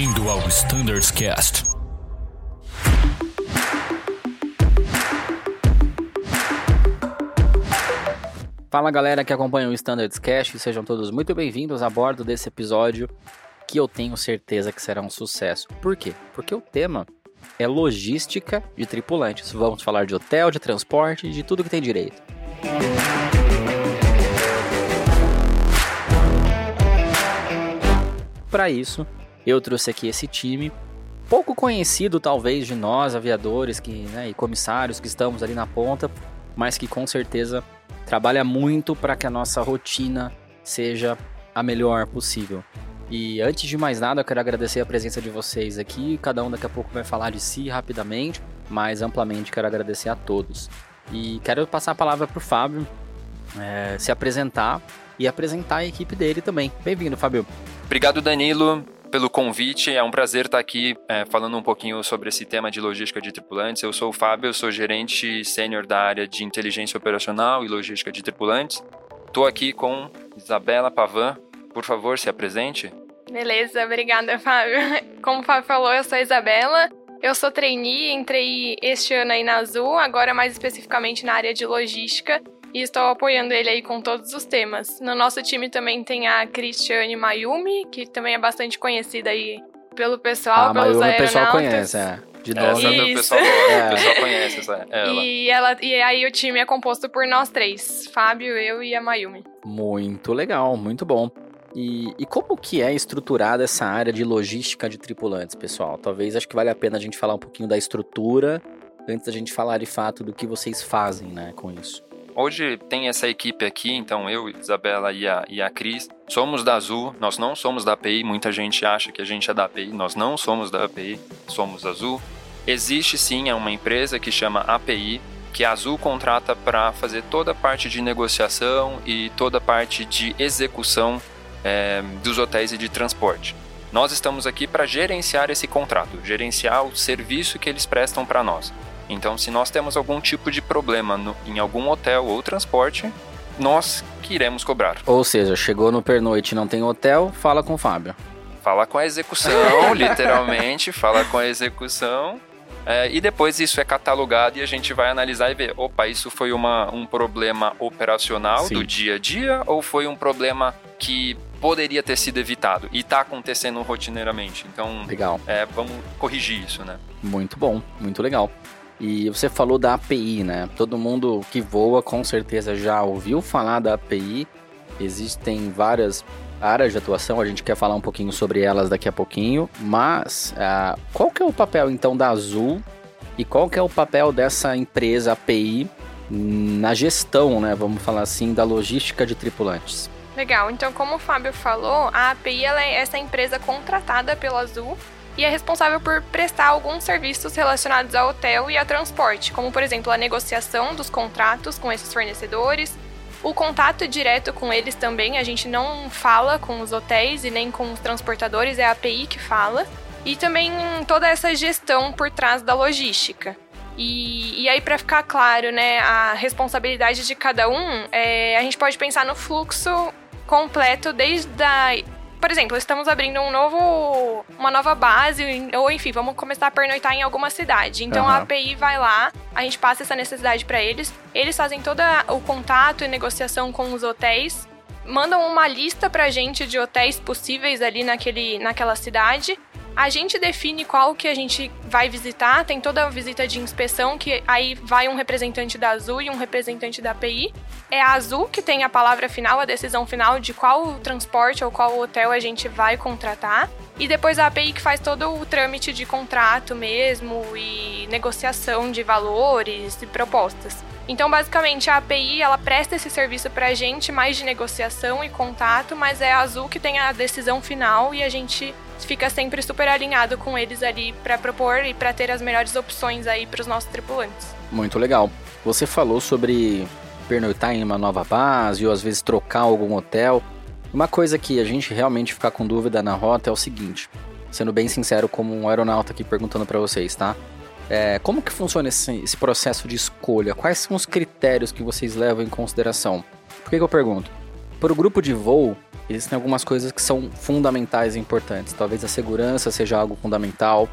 Bem-vindo ao Standards Cast. Fala galera que acompanha o Standards Cast, sejam todos muito bem-vindos a bordo desse episódio que eu tenho certeza que será um sucesso. Por quê? Porque o tema é logística de tripulantes. Vamos falar de hotel, de transporte, de tudo que tem direito. Para isso, eu trouxe aqui esse time, pouco conhecido talvez de nós, aviadores que, né, e comissários que estamos ali na ponta, mas que com certeza trabalha muito para que a nossa rotina seja a melhor possível. E antes de mais nada, eu quero agradecer a presença de vocês aqui. Cada um daqui a pouco vai falar de si rapidamente, mas amplamente quero agradecer a todos. E quero passar a palavra para o Fábio é, se apresentar e apresentar a equipe dele também. Bem-vindo, Fábio. Obrigado, Danilo, pelo convite. É um prazer estar aqui é, falando um pouquinho sobre esse tema de logística de tripulantes. Eu sou o Fábio, sou gerente sênior da área de inteligência operacional e logística de tripulantes. Estou aqui com Isabela Pavan. Por favor, se apresente. Beleza, obrigada, Fábio. Como o Fábio falou, eu sou a Isabela. Eu sou trainee, entrei este ano aí na Azul, agora mais especificamente na área de logística e estou apoiando ele aí com todos os temas. No nosso time também tem a Cristiane Mayumi, que também é bastante conhecida aí pelo pessoal, a pelos Mayumi o pessoal conhece, é. De nós, nome. o pessoal, é. o pessoal conhece essa, ela. E, ela. e aí o time é composto por nós três, Fábio, eu e a Mayumi. Muito legal, muito bom. E, e, como que é estruturada essa área de logística de tripulantes, pessoal? Talvez acho que vale a pena a gente falar um pouquinho da estrutura antes da gente falar de fato do que vocês fazem, né, com isso. Hoje tem essa equipe aqui, então eu, Isabela e a, e a Cris, somos da Azul, nós não somos da API, muita gente acha que a gente é da API, nós não somos da API, somos Azul. Existe sim uma empresa que chama API, que a Azul contrata para fazer toda a parte de negociação e toda a parte de execução é, dos hotéis e de transporte. Nós estamos aqui para gerenciar esse contrato, gerenciar o serviço que eles prestam para nós. Então, se nós temos algum tipo de problema no, em algum hotel ou transporte, nós que iremos cobrar. Ou seja, chegou no pernoite e não tem hotel, fala com o Fábio. Fala com a execução, literalmente, fala com a execução. É, e depois isso é catalogado e a gente vai analisar e ver, opa, isso foi uma, um problema operacional Sim. do dia a dia ou foi um problema que poderia ter sido evitado e está acontecendo rotineiramente. Então, legal. É, vamos corrigir isso, né? Muito bom, muito legal. E você falou da API, né? Todo mundo que voa com certeza já ouviu falar da API. Existem várias áreas de atuação, a gente quer falar um pouquinho sobre elas daqui a pouquinho, mas uh, qual que é o papel então da Azul e qual que é o papel dessa empresa API na gestão, né, vamos falar assim, da logística de tripulantes? Legal, então como o Fábio falou, a API é essa empresa contratada pela Azul e é responsável por prestar alguns serviços relacionados ao hotel e a transporte, como por exemplo a negociação dos contratos com esses fornecedores, o contato direto com eles também, a gente não fala com os hotéis e nem com os transportadores, é a API que fala, e também toda essa gestão por trás da logística. E, e aí, para ficar claro, né, a responsabilidade de cada um, é, a gente pode pensar no fluxo completo desde a por exemplo, estamos abrindo um novo, uma nova base, ou enfim, vamos começar a pernoitar em alguma cidade. Então uhum. a API vai lá, a gente passa essa necessidade para eles, eles fazem todo o contato e negociação com os hotéis, mandam uma lista pra gente de hotéis possíveis ali naquele, naquela cidade a gente define qual que a gente vai visitar, tem toda a visita de inspeção, que aí vai um representante da Azul e um representante da API. É a Azul que tem a palavra final, a decisão final de qual transporte ou qual hotel a gente vai contratar. E depois a API que faz todo o trâmite de contrato mesmo e negociação de valores e propostas. Então, basicamente, a API ela presta esse serviço para a gente, mais de negociação e contato, mas é a Azul que tem a decisão final e a gente fica sempre super alinhado com eles ali para propor e para ter as melhores opções aí para os nossos tripulantes. Muito legal. Você falou sobre pernoitar em uma nova base ou às vezes trocar algum hotel. Uma coisa que a gente realmente fica com dúvida na rota é o seguinte, sendo bem sincero como um aeronauta aqui perguntando para vocês, tá? É, como que funciona esse, esse, processo de escolha? Quais são os critérios que vocês levam em consideração? Por que, que eu pergunto? Para o grupo de voo, existem algumas coisas que são fundamentais e importantes. Talvez a segurança seja algo fundamental,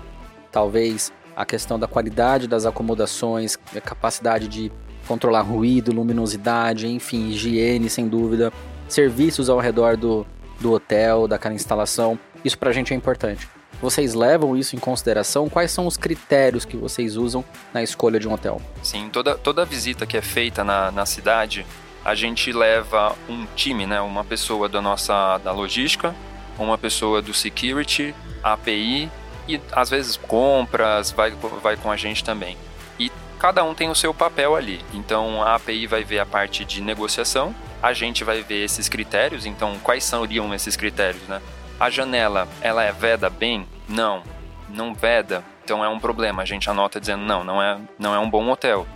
talvez a questão da qualidade das acomodações, a capacidade de controlar ruído, luminosidade, enfim, higiene, sem dúvida, serviços ao redor do, do hotel, daquela instalação. Isso para a gente é importante. Vocês levam isso em consideração? Quais são os critérios que vocês usam na escolha de um hotel? Sim, toda, toda visita que é feita na, na cidade, a gente leva um time, né? Uma pessoa da nossa da logística, uma pessoa do security, API e às vezes compras, vai, vai com a gente também. E cada um tem o seu papel ali. Então a API vai ver a parte de negociação, a gente vai ver esses critérios, então quais seriam esses critérios, né? A janela, ela é veda bem? Não, não veda. Então é um problema. A gente anota dizendo não, não é, não é um bom hotel.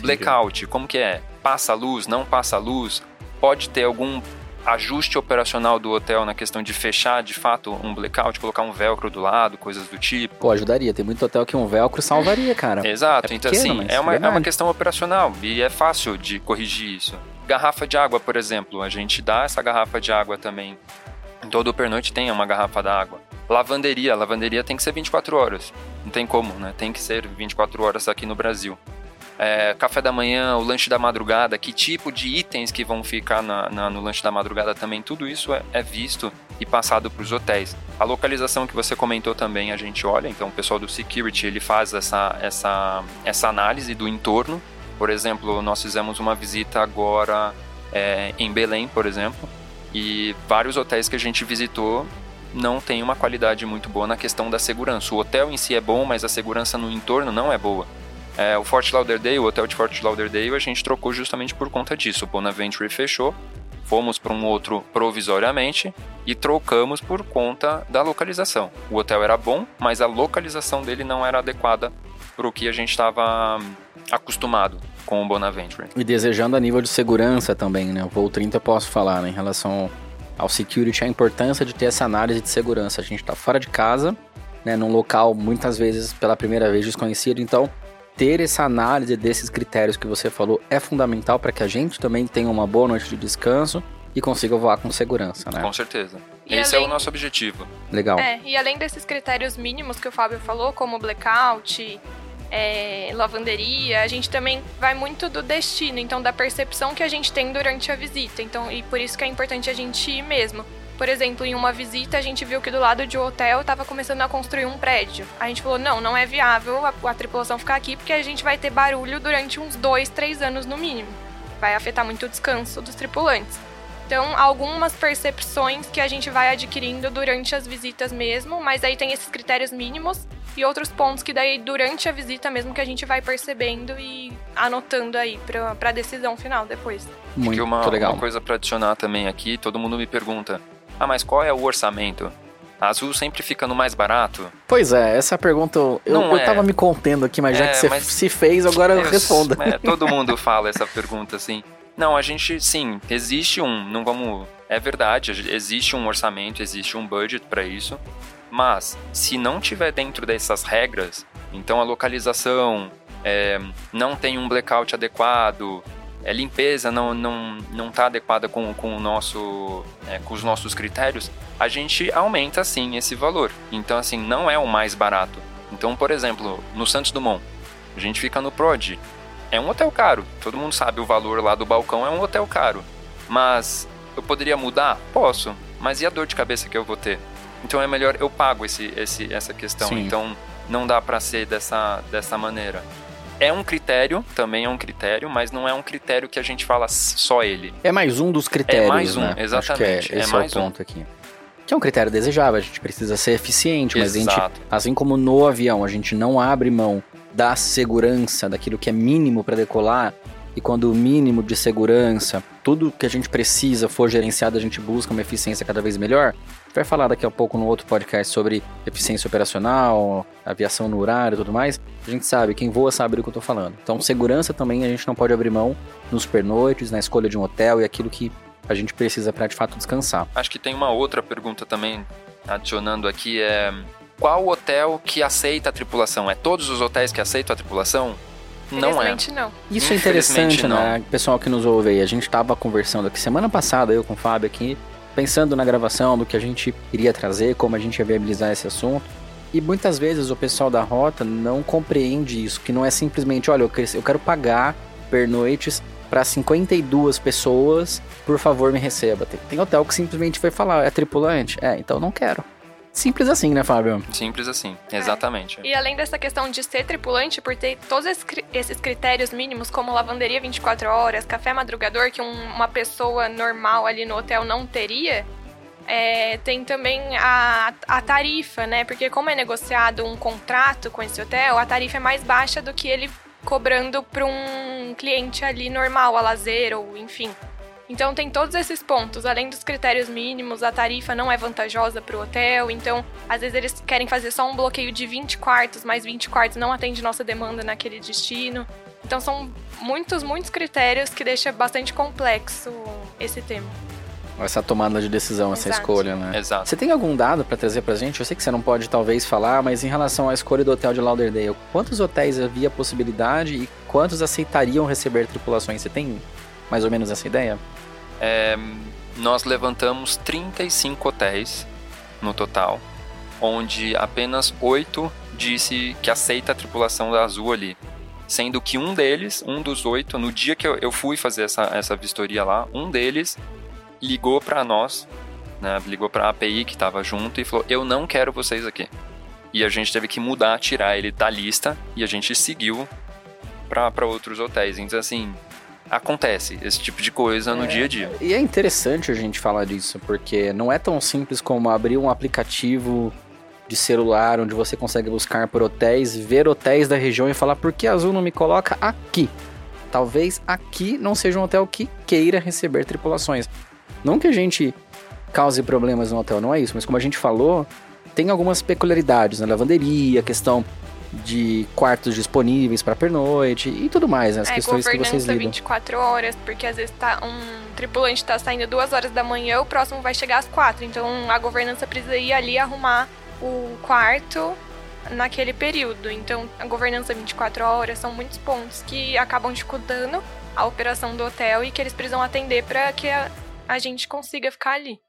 Blackout, como que é? Passa luz, não passa luz? Pode ter algum ajuste operacional do hotel na questão de fechar de fato um blackout, colocar um velcro do lado, coisas do tipo. Pô, ajudaria. Tem muito hotel que um velcro salvaria, cara. Exato. É então, assim, é uma, é uma questão operacional e é fácil de corrigir isso. Garrafa de água, por exemplo. A gente dá essa garrafa de água também Todo pernoite tem uma garrafa d'água. Lavanderia, lavanderia tem que ser 24 horas. Não tem como, né? Tem que ser 24 horas aqui no Brasil. É, café da manhã, o lanche da madrugada, que tipo de itens que vão ficar na, na, no lanche da madrugada também, tudo isso é, é visto e passado para os hotéis. A localização que você comentou também a gente olha, então o pessoal do security ele faz essa, essa, essa análise do entorno. Por exemplo, nós fizemos uma visita agora é, em Belém, por exemplo, e vários hotéis que a gente visitou não tem uma qualidade muito boa na questão da segurança. O hotel em si é bom, mas a segurança no entorno não é boa. É, o Fort Lauderdale, o hotel de Fort Lauderdale, a gente trocou justamente por conta disso. O Bonaventure fechou, fomos para um outro provisoriamente e trocamos por conta da localização. O hotel era bom, mas a localização dele não era adequada para o que a gente estava acostumado com o Bonaventure. E desejando a nível de segurança também, né? O voo 30 eu posso falar, né? Em relação ao security, a importância de ter essa análise de segurança. A gente está fora de casa, né? Num local muitas vezes pela primeira vez desconhecido, então ter essa análise desses critérios que você falou é fundamental para que a gente também tenha uma boa noite de descanso e consiga voar com segurança, né? Com certeza. E Esse além... é o nosso objetivo. Legal. É, e além desses critérios mínimos que o Fábio falou, como blackout, é, lavanderia, a gente também vai muito do destino, então da percepção que a gente tem durante a visita. Então, e por isso que é importante a gente ir mesmo. Por exemplo, em uma visita a gente viu que do lado de um hotel estava começando a construir um prédio. A gente falou: não, não é viável a, a tripulação ficar aqui porque a gente vai ter barulho durante uns dois, três anos no mínimo. Vai afetar muito o descanso dos tripulantes. Então, algumas percepções que a gente vai adquirindo durante as visitas mesmo, mas aí tem esses critérios mínimos e outros pontos que daí durante a visita mesmo que a gente vai percebendo e anotando aí para a decisão final depois. Muito uma, legal. Uma coisa para adicionar também aqui, todo mundo me pergunta: "Ah, mas qual é o orçamento?" Azul sempre fica no mais barato? Pois é, essa pergunta eu, eu, é. tava me contendo aqui, mas é, já que você se fez, agora eu, responda. É, todo mundo fala essa pergunta assim. Não, a gente, sim, existe um, não vamos, é verdade, existe um orçamento, existe um budget para isso, mas se não tiver dentro dessas regras, então a localização é, não tem um blackout adequado, é, limpeza não não não está adequada com, com o nosso é, com os nossos critérios, a gente aumenta sim esse valor. Então assim não é o mais barato. Então por exemplo no Santos Dumont a gente fica no Prod é um hotel caro. Todo mundo sabe o valor lá do balcão é um hotel caro. Mas eu poderia mudar? Posso. Mas e a dor de cabeça que eu vou ter? Então é melhor eu pago esse, esse, essa questão. Sim. Então não dá para ser dessa, dessa maneira. É um critério, também é um critério, mas não é um critério que a gente fala só ele. É mais um dos critérios. É mais um, né? exatamente. Acho que é, esse é, é o ponto um. aqui. Que é um critério desejável, a gente precisa ser eficiente, mas Exato. a gente, assim como no avião, a gente não abre mão da segurança, daquilo que é mínimo para decolar, e quando o mínimo de segurança, tudo que a gente precisa for gerenciado, a gente busca uma eficiência cada vez melhor. Vai falar daqui a pouco no outro podcast sobre eficiência operacional, aviação no horário e tudo mais. A gente sabe, quem voa sabe do que eu tô falando. Então, segurança também a gente não pode abrir mão nos pernoites, na escolha de um hotel e aquilo que a gente precisa para de fato descansar. Acho que tem uma outra pergunta também adicionando aqui é qual hotel que aceita a tripulação? É todos os hotéis que aceitam a tripulação? Não é. Não. Isso é interessante, né? Pessoal que nos ouve aí, a gente tava conversando aqui semana passada, eu com o Fábio aqui, pensando na gravação do que a gente iria trazer, como a gente ia viabilizar esse assunto. E muitas vezes o pessoal da rota não compreende isso, que não é simplesmente, olha, eu quero- eu quero pagar pernoites para 52 pessoas, por favor me receba. Tem, tem hotel que simplesmente vai falar, é tripulante? É, então não quero. Simples assim, né, Fábio? Simples assim, exatamente. E além dessa questão de ser tripulante, por ter todos esses critérios mínimos, como lavanderia 24 horas, café madrugador, que um- uma pessoa normal ali no hotel não teria, é, tem também a, a tarifa, né? Porque como é negociado um contrato com esse hotel, a tarifa é mais baixa do que ele cobrando para um cliente ali normal, a lazer ou enfim. Então tem todos esses pontos, além dos critérios mínimos, a tarifa não é vantajosa para o hotel, então às vezes eles querem fazer só um bloqueio de 20 quartos, mas 20 quartos não atende nossa demanda naquele destino. Então são muitos, muitos critérios que deixa bastante complexo esse tema. Essa tomada de decisão, essa Exato. escolha, né? Exato. Você tem algum dado pra trazer pra gente? Eu sei que você não pode talvez falar, mas em relação à escolha do hotel de Lauderdale, quantos hotéis havia possibilidade e quantos aceitariam receber tripulações? Você tem mais ou menos essa ideia? É, nós levantamos 35 hotéis no total, onde apenas 8 disse que aceita a tripulação da Azul ali. Sendo que um deles, um dos oito, no dia que eu, eu fui fazer essa, essa vistoria lá, um deles ligou para nós, né, ligou para a API que estava junto e falou: Eu não quero vocês aqui. E a gente teve que mudar, tirar ele da lista e a gente seguiu para outros hotéis. Então, assim, acontece esse tipo de coisa no É. dia a dia. E é interessante a gente falar disso, porque não é tão simples como abrir um aplicativo de celular onde você consegue buscar por hotéis, ver hotéis da região e falar por que Azul não me coloca aqui. Talvez aqui não seja um hotel que queira receber tripulações. Não que a gente cause problemas no hotel, não é isso, mas como a gente falou, tem algumas peculiaridades na lavanderia, questão de quartos disponíveis para pernoite e tudo mais, né? as é, questões que vocês governança lidam. 24 horas, porque às vezes tá um tripulante tá saindo duas horas da manhã, o próximo vai chegar às quatro. Então a governança precisa ir ali arrumar o quarto naquele período. Então a governança 24 horas são muitos pontos que acabam dificultando a operação do hotel e que eles precisam atender para que a, a gente consiga ficar ali.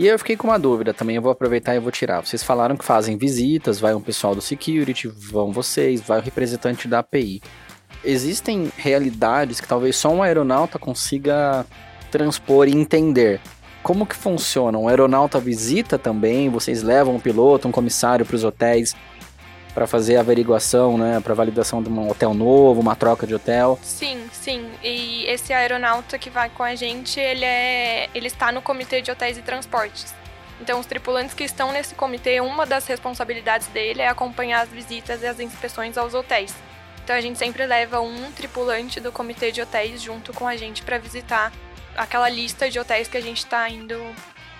E eu fiquei com uma dúvida também, eu vou aproveitar e vou tirar. Vocês falaram que fazem visitas, vai um pessoal do security, vão vocês, vai o representante da API. Existem realidades que talvez só um aeronauta consiga transpor e entender. Como que funciona? Um aeronauta visita também, vocês levam um piloto, um comissário para os hotéis para fazer averiguação, né, para validação de um hotel novo, uma troca de hotel. Sim, sim. E esse aeronauta que vai com a gente, ele é, ele está no comitê de hotéis e transportes. Então, os tripulantes que estão nesse comitê, uma das responsabilidades dele é acompanhar as visitas e as inspeções aos hotéis. Então, a gente sempre leva um tripulante do comitê de hotéis junto com a gente para visitar aquela lista de hotéis que a gente está indo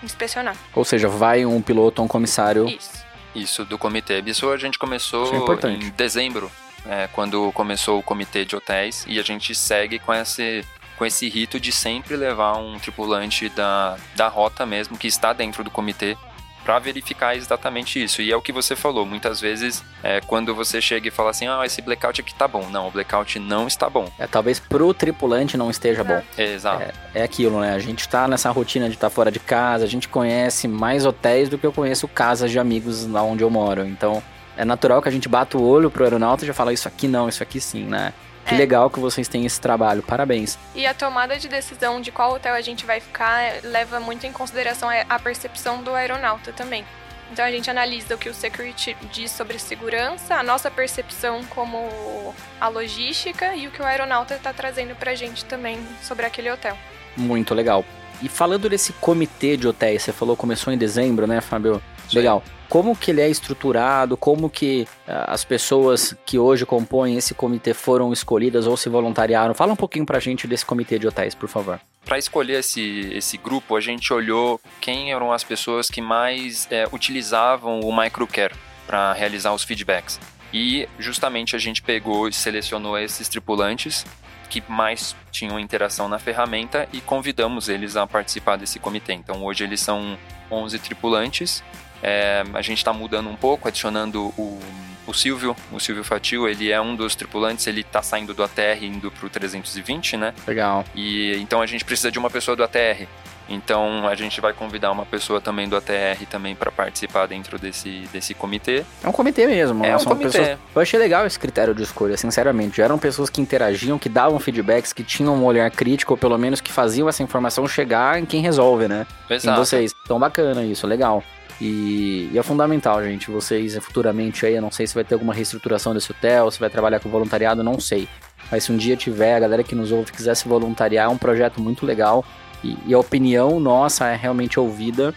inspecionar. Ou seja, vai um piloto ou um comissário Isso. Isso, do comitê. Isso a gente começou é em dezembro, é, quando começou o comitê de hotéis, e a gente segue com esse, com esse rito de sempre levar um tripulante da, da rota mesmo, que está dentro do comitê, para verificar exatamente isso. E é o que você falou, muitas vezes, é, quando você chega e fala assim, ah, esse blackout aqui tá bom. Não, o blackout não está bom. É, talvez pro tripulante não esteja bom. Exato. É aquilo, né? A gente tá nessa rotina de estar fora de casa, a gente conhece mais hotéis do que eu conheço casas de amigos lá onde eu moro. Então, é natural que a gente bata o olho pro aeronauta e já fala isso aqui não, isso aqui sim, né? Que É. legal que vocês têm esse trabalho, parabéns. E a tomada de decisão de qual hotel a gente vai ficar eh, leva muito em consideração a a percepção do aeronauta também. Então a gente analisa o que o security diz sobre segurança, a nossa percepção como a logística e o que o aeronauta está trazendo pra gente também sobre aquele hotel. Muito legal. E falando desse comitê de hotéis, você falou começou em dezembro, né, Fábio? Legal. Como que ele é estruturado? Como que ah, as pessoas que hoje compõem esse comitê foram escolhidas ou se voluntariaram? Fala um pouquinho pra gente desse comitê de hotéis, por favor. Para escolher esse, esse grupo, a gente olhou quem eram as pessoas que mais é, utilizavam o microcare para realizar os feedbacks. E justamente a gente pegou e selecionou esses tripulantes que mais tinham interação na ferramenta e convidamos eles a participar desse comitê. Então hoje eles são 11 tripulantes. É, a gente está mudando um pouco, adicionando o, o Silvio, o Silvio Fatil, ele é um dos tripulantes, ele está saindo do ATR indo para o 320, né? Legal. E então a gente precisa de uma pessoa do ATR. Então a gente vai convidar uma pessoa também do ATR também para participar dentro desse, desse comitê. É um comitê mesmo. É né? um comitê. Pessoas... Eu achei legal esse critério de escolha, sinceramente. Já eram pessoas que interagiam, que davam feedbacks, que tinham um olhar crítico, ou pelo menos que faziam essa informação chegar em quem resolve, né? Exato. Em vocês. Então bacana isso, legal. E, e, é fundamental, gente. Vocês futuramente aí, eu não sei se vai ter alguma reestruturação desse hotel, se vai trabalhar com voluntariado, não sei. Mas se um dia tiver, a galera que nos ouve quiser se voluntariar, é um projeto muito legal. E, e a opinião nossa é realmente ouvida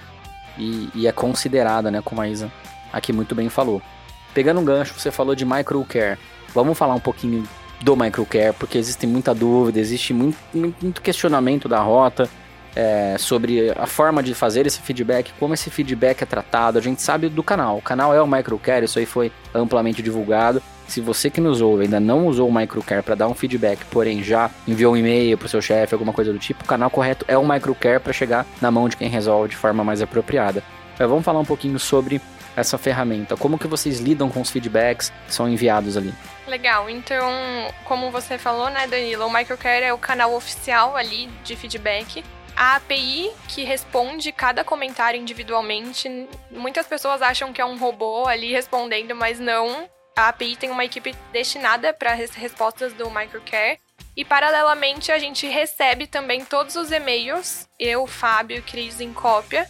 e, e, é considerada, né? Como a Isa aqui muito bem falou. Pegando um gancho, você falou de microcare. Vamos falar um pouquinho do microcare, porque existe muita dúvida, existe muito, muito questionamento da rota é, sobre a forma de fazer esse feedback, como esse feedback é tratado. A gente sabe do canal. O canal é o Microcare, isso aí foi amplamente divulgado. Se você que nos ouve ainda não usou o Microcare para dar um feedback, porém já enviou um e-mail para o seu chefe, alguma coisa do tipo, o canal correto é o Microcare para chegar na mão de quem resolve de forma mais apropriada. Mas vamos falar um pouquinho sobre essa ferramenta. Como que vocês lidam com os feedbacks que são enviados ali? Legal, então, como você falou, né, Danilo, o Microcare é o canal oficial ali de feedback a API que responde cada comentário individualmente. Muitas pessoas acham que é um robô ali respondendo, mas não. A API tem uma equipe destinada para as respostas do Microcare. E paralelamente a gente recebe também todos os e-mails, eu, Fábio Cris em cópia,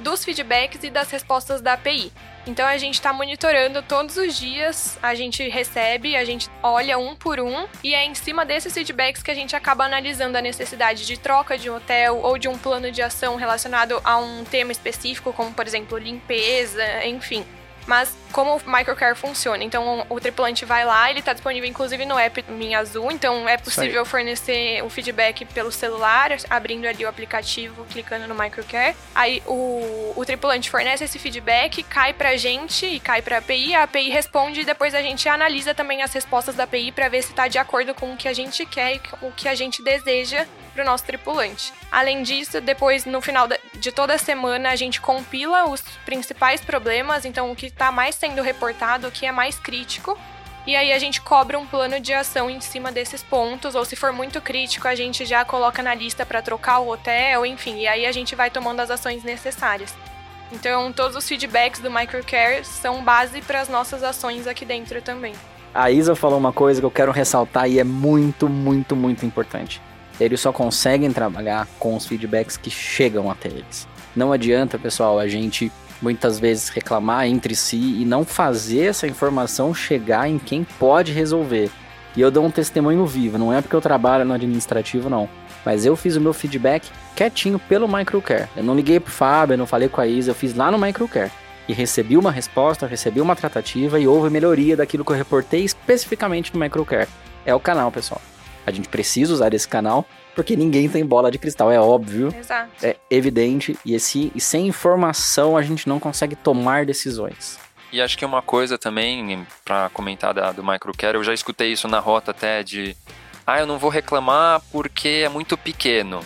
dos feedbacks e das respostas da API. Então a gente está monitorando todos os dias, a gente recebe, a gente olha um por um e é em cima desses feedbacks que a gente acaba analisando a necessidade de troca de um hotel ou de um plano de ação relacionado a um tema específico, como por exemplo limpeza, enfim. Mas como o Microcare funciona? Então o tripulante vai lá, ele está disponível inclusive no app Minha Azul, então é possível fornecer o feedback pelo celular, abrindo ali o aplicativo, clicando no Microcare. Aí o, o tripulante fornece esse feedback, cai pra gente e cai pra API, a API responde e depois a gente analisa também as respostas da API para ver se está de acordo com o que a gente quer e o que a gente deseja para o nosso tripulante. Além disso, depois no final de toda a semana a gente compila os principais problemas, então o que está mais sendo reportado, o que é mais crítico. E aí a gente cobra um plano de ação em cima desses pontos, ou se for muito crítico, a gente já coloca na lista para trocar o hotel, enfim, e aí a gente vai tomando as ações necessárias. Então, todos os feedbacks do Microcare são base para as nossas ações aqui dentro também. A Isa falou uma coisa que eu quero ressaltar e é muito, muito, muito importante eles só conseguem trabalhar com os feedbacks que chegam até eles. Não adianta, pessoal, a gente muitas vezes reclamar entre si e não fazer essa informação chegar em quem pode resolver. E eu dou um testemunho vivo, não é porque eu trabalho no administrativo, não. Mas eu fiz o meu feedback quietinho pelo Microcare. Eu não liguei pro Fábio, eu não falei com a Isa, eu fiz lá no Microcare. E recebi uma resposta, recebi uma tratativa e houve melhoria daquilo que eu reportei especificamente no Microcare. É o canal, pessoal. A gente precisa usar esse canal porque ninguém tem bola de cristal, é óbvio. Exato. É evidente e, esse, e sem informação a gente não consegue tomar decisões. E acho que uma coisa também, para comentar da, do Microcare, eu já escutei isso na rota até de ah, eu não vou reclamar porque é muito pequeno.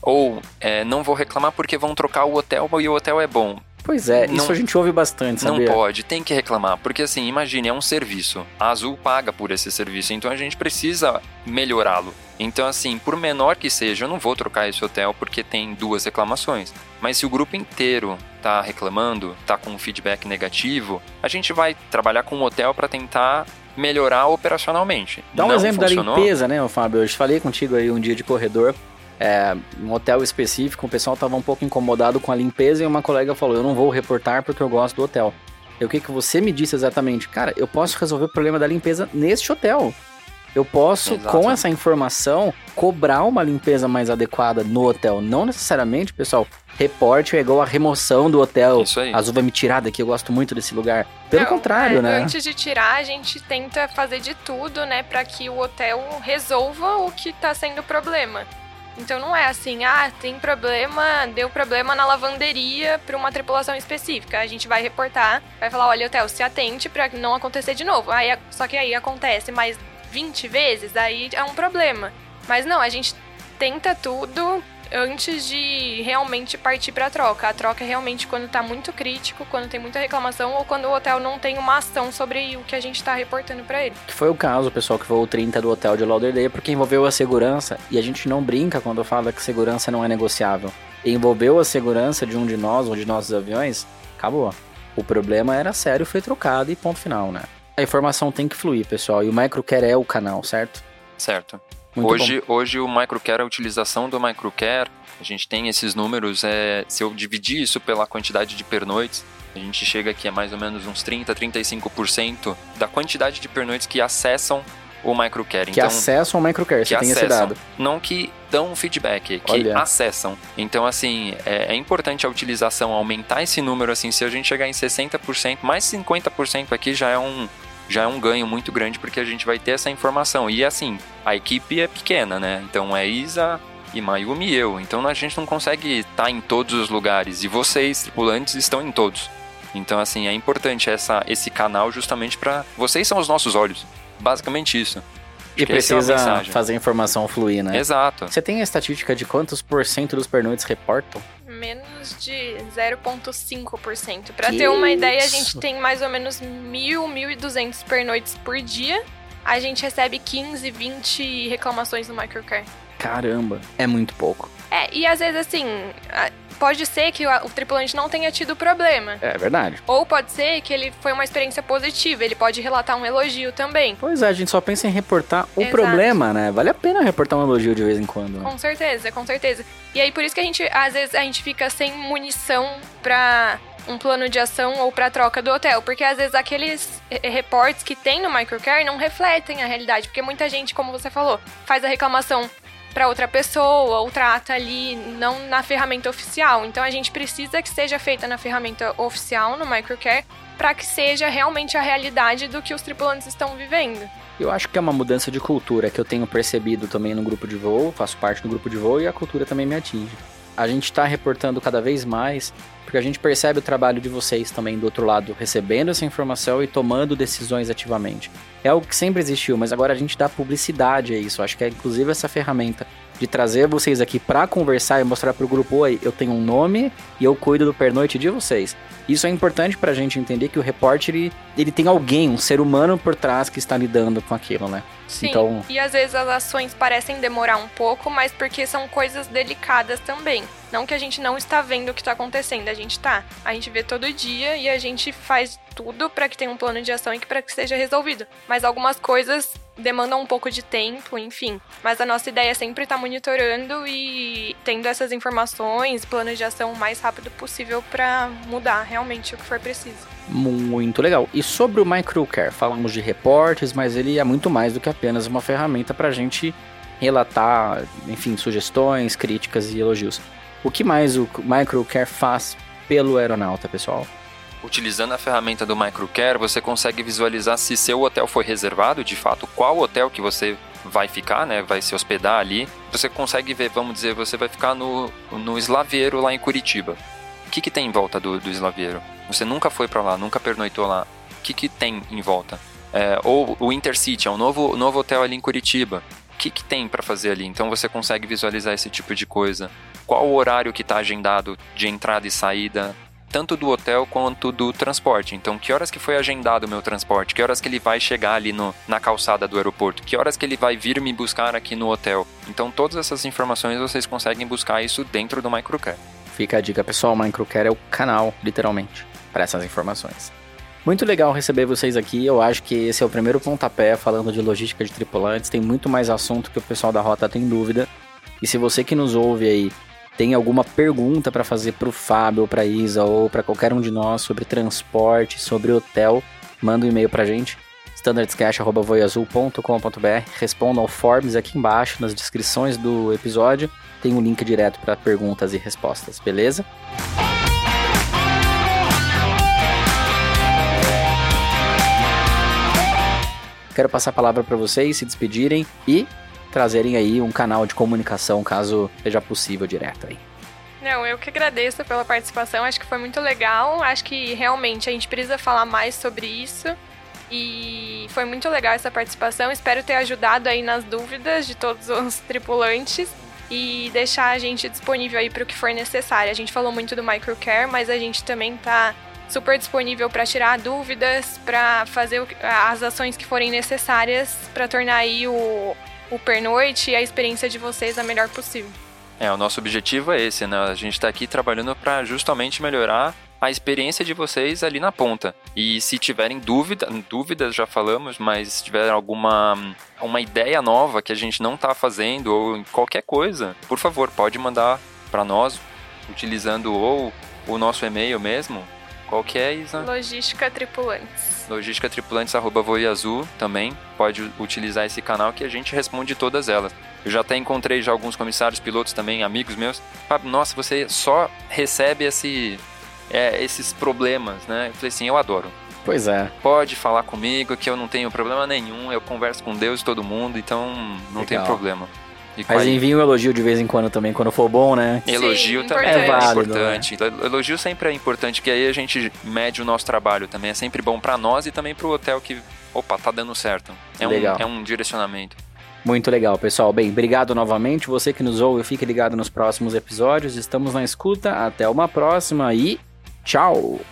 Ou é, não vou reclamar porque vão trocar o hotel e o hotel é bom. Pois é, Não- isso a gente ouve bastante, sabia? Não pode, tem que reclamar. Porque assim, imagine, é um serviço. A Azul paga por esse serviço, então a gente precisa melhorá-lo. Então, assim, por menor que seja, eu não vou trocar esse hotel porque tem duas reclamações. Mas se o grupo inteiro tá reclamando, tá com um feedback negativo, a gente vai trabalhar com o hotel para tentar melhorar operacionalmente. Dá um Não exemplo funcionou? da limpeza, né, Fábio? Eu falei contigo aí um dia de corredor, é, um hotel específico, o pessoal tava um pouco incomodado com a limpeza e uma colega falou: Eu não vou reportar porque eu gosto do hotel. E o que, que você me disse exatamente? Cara, eu posso resolver o problema da limpeza neste hotel. Eu posso, Exato. com essa informação, cobrar uma limpeza mais adequada no hotel. Não necessariamente, pessoal, reporte é igual a remoção do hotel. Isso aí. A Azul vai me tirar daqui, eu gosto muito desse lugar. Pelo Não, contrário, é, né? Antes de tirar, a gente tenta fazer de tudo, né, para que o hotel resolva o que tá sendo problema. Então não é assim, ah, tem problema, deu problema na lavanderia para uma tripulação específica. A gente vai reportar, vai falar, olha, hotel, se atente para não acontecer de novo. Aí, só que aí acontece mais 20 vezes, aí é um problema. Mas não, a gente tenta tudo antes de realmente partir para a troca. A troca é realmente quando está muito crítico, quando tem muita reclamação ou quando o hotel não tem uma ação sobre o que a gente está reportando para ele. Que foi o caso, pessoal, que voou 30 do hotel de Lauderdale, porque envolveu a segurança e a gente não brinca quando fala que segurança não é negociável. envolveu a segurança de um de nós ou de nossos aviões, acabou. O problema era sério, foi trocado e ponto final, né? A informação tem que fluir, pessoal, e o Microcare é o canal, certo? Certo. Muito hoje, bom. hoje o microcare, a utilização do microcare, a gente tem esses números, é, se eu dividir isso pela quantidade de pernoites, a gente chega aqui a mais ou menos uns 30, 35% da quantidade de pernoites que acessam o microcare. Que então, acessam o microcare, você acessam, tem esse dado. Não que dão feedback, que Olha. acessam. Então, assim, é, é, importante a utilização, aumentar esse número, assim, se a gente chegar em 60%, mais 50% aqui já é um, já é um ganho muito grande porque a gente vai ter essa informação. E assim, a equipe é pequena, né? Então é Isa e Mayumi e eu. Então a gente não consegue estar em todos os lugares. E vocês, tripulantes, estão em todos. Então, assim, é importante essa, esse canal justamente para. Vocês são os nossos olhos. Basicamente isso. E é precisa é fazer a informação fluir, né? Exato. Você tem a estatística de quantos por cento dos pernoites reportam? Menos de 0,5%. Para ter uma ideia, a gente tem mais ou menos 1.000, 1.200 pernoites por dia. A gente recebe 15, 20 reclamações no Microcare. Caramba, é muito pouco. É, e às vezes assim, pode ser que o, o, tripulante não tenha tido problema. É verdade. Ou pode ser que ele foi uma experiência positiva, ele pode relatar um elogio também. Pois é, a gente só pensa em reportar o Exato. problema, né? Vale a pena reportar um elogio de vez em quando. Né? Com certeza, com certeza. E aí por isso que a gente, às vezes, a gente fica sem munição pra um plano de ação ou para troca do hotel, porque às vezes aqueles reportes que tem no microcare não refletem a realidade, porque muita gente, como você falou, faz a reclamação para outra pessoa ou trata ali não na ferramenta oficial. Então a gente precisa que seja feita na ferramenta oficial no Microcare para que seja realmente a realidade do que os tripulantes estão vivendo. Eu acho que é uma mudança de cultura que eu tenho percebido também no grupo de voo, faço parte do grupo de voo e a cultura também me atinge. A gente está reportando cada vez mais porque a gente percebe o trabalho de vocês também do outro lado, recebendo essa informação e tomando decisões ativamente. É algo que sempre existiu, mas agora a gente dá publicidade a isso. Acho que é inclusive essa ferramenta de trazer vocês aqui para conversar e mostrar para o grupo: oi, eu tenho um nome e eu cuido do pernoite de vocês. Isso é importante para a gente entender que o repórter ele, ele tem alguém, um ser humano por trás que está lidando com aquilo, né? Sim, então... e às vezes as ações parecem demorar um pouco, mas porque são coisas delicadas também. Não que a gente não está vendo o que está acontecendo, a gente tá. A gente vê todo dia e a gente faz tudo para que tenha um plano de ação e para que seja resolvido. Mas algumas coisas demandam um pouco de tempo, enfim. Mas a nossa ideia é sempre estar tá monitorando e tendo essas informações, planos de ação o mais rápido possível para mudar realmente o que for preciso. Muito legal. E sobre o Microcare, falamos de reportes, mas ele é muito mais do que apenas uma ferramenta para a gente relatar, enfim, sugestões, críticas e elogios. O que mais o Microcare faz pelo aeronauta, pessoal? Utilizando a ferramenta do Microcare, você consegue visualizar se seu hotel foi reservado, de fato, qual hotel que você vai ficar, né? Vai se hospedar ali. Você consegue ver, vamos dizer, você vai ficar no, no Slaveiro lá em Curitiba. O que, que tem em volta do, do Slaveiro? Você nunca foi para lá, nunca pernoitou lá. O que, que tem em volta? É, ou o Intercity, é um novo, novo hotel ali em Curitiba. O que, que tem para fazer ali? Então você consegue visualizar esse tipo de coisa. Qual o horário que está agendado de entrada e saída? tanto do hotel quanto do transporte. Então, que horas que foi agendado o meu transporte? Que horas que ele vai chegar ali no, na calçada do aeroporto? Que horas que ele vai vir me buscar aqui no hotel? Então, todas essas informações vocês conseguem buscar isso dentro do Microcare. Fica a dica, pessoal, o Microcare é o canal, literalmente, para essas informações. Muito legal receber vocês aqui. Eu acho que esse é o primeiro pontapé falando de logística de tripulantes. Tem muito mais assunto que o pessoal da rota tem dúvida. E se você que nos ouve aí tem alguma pergunta para fazer para o Fábio, para Isa ou para qualquer um de nós sobre transporte, sobre hotel, manda um e-mail para a gente standardscash@voiazul.com.br. Responda ao forms aqui embaixo nas descrições do episódio. Tem um link direto para perguntas e respostas, beleza? Quero passar a palavra para vocês se despedirem e trazerem aí um canal de comunicação, caso seja possível direto aí. Não, eu que agradeço pela participação, acho que foi muito legal. Acho que realmente a gente precisa falar mais sobre isso. E foi muito legal essa participação. Espero ter ajudado aí nas dúvidas de todos os tripulantes e deixar a gente disponível aí para o que for necessário. A gente falou muito do microcare, mas a gente também tá super disponível para tirar dúvidas, para fazer as ações que forem necessárias para tornar aí o, o pernoite e a experiência de vocês a melhor possível. É, o nosso objetivo é esse, né? A gente está aqui trabalhando para justamente melhorar a experiência de vocês ali na ponta. E se tiverem dúvida, dúvidas já falamos, mas se tiver alguma uma ideia nova que a gente não está fazendo ou qualquer coisa, por favor, pode mandar para nós utilizando ou o nosso e-mail mesmo. Qual que Isa? Logística Tripulantes. Logística Tripulantes arroba Azul também pode utilizar esse canal que a gente responde todas elas. Eu já até encontrei já alguns comissários pilotos também, amigos meus. Nossa, você só recebe esse é, esses problemas, né? Eu falei assim, eu adoro. Pois é. Pode falar comigo que eu não tenho problema nenhum, eu converso com Deus e todo mundo, então não Legal. tem problema. E Mas envia um elogio de vez em quando também, quando for bom, né? Elogio Sim, também é, é importante. Né? Elogio sempre é importante, porque aí a gente mede o nosso trabalho também. É sempre bom para nós e também para o hotel que, opa, tá dando certo. É, Legal. Um, é um direcionamento. Muito legal, pessoal. Bem, obrigado novamente. Você que nos ouve, fique ligado nos próximos episódios. Estamos na escuta. Até uma próxima e Tchau!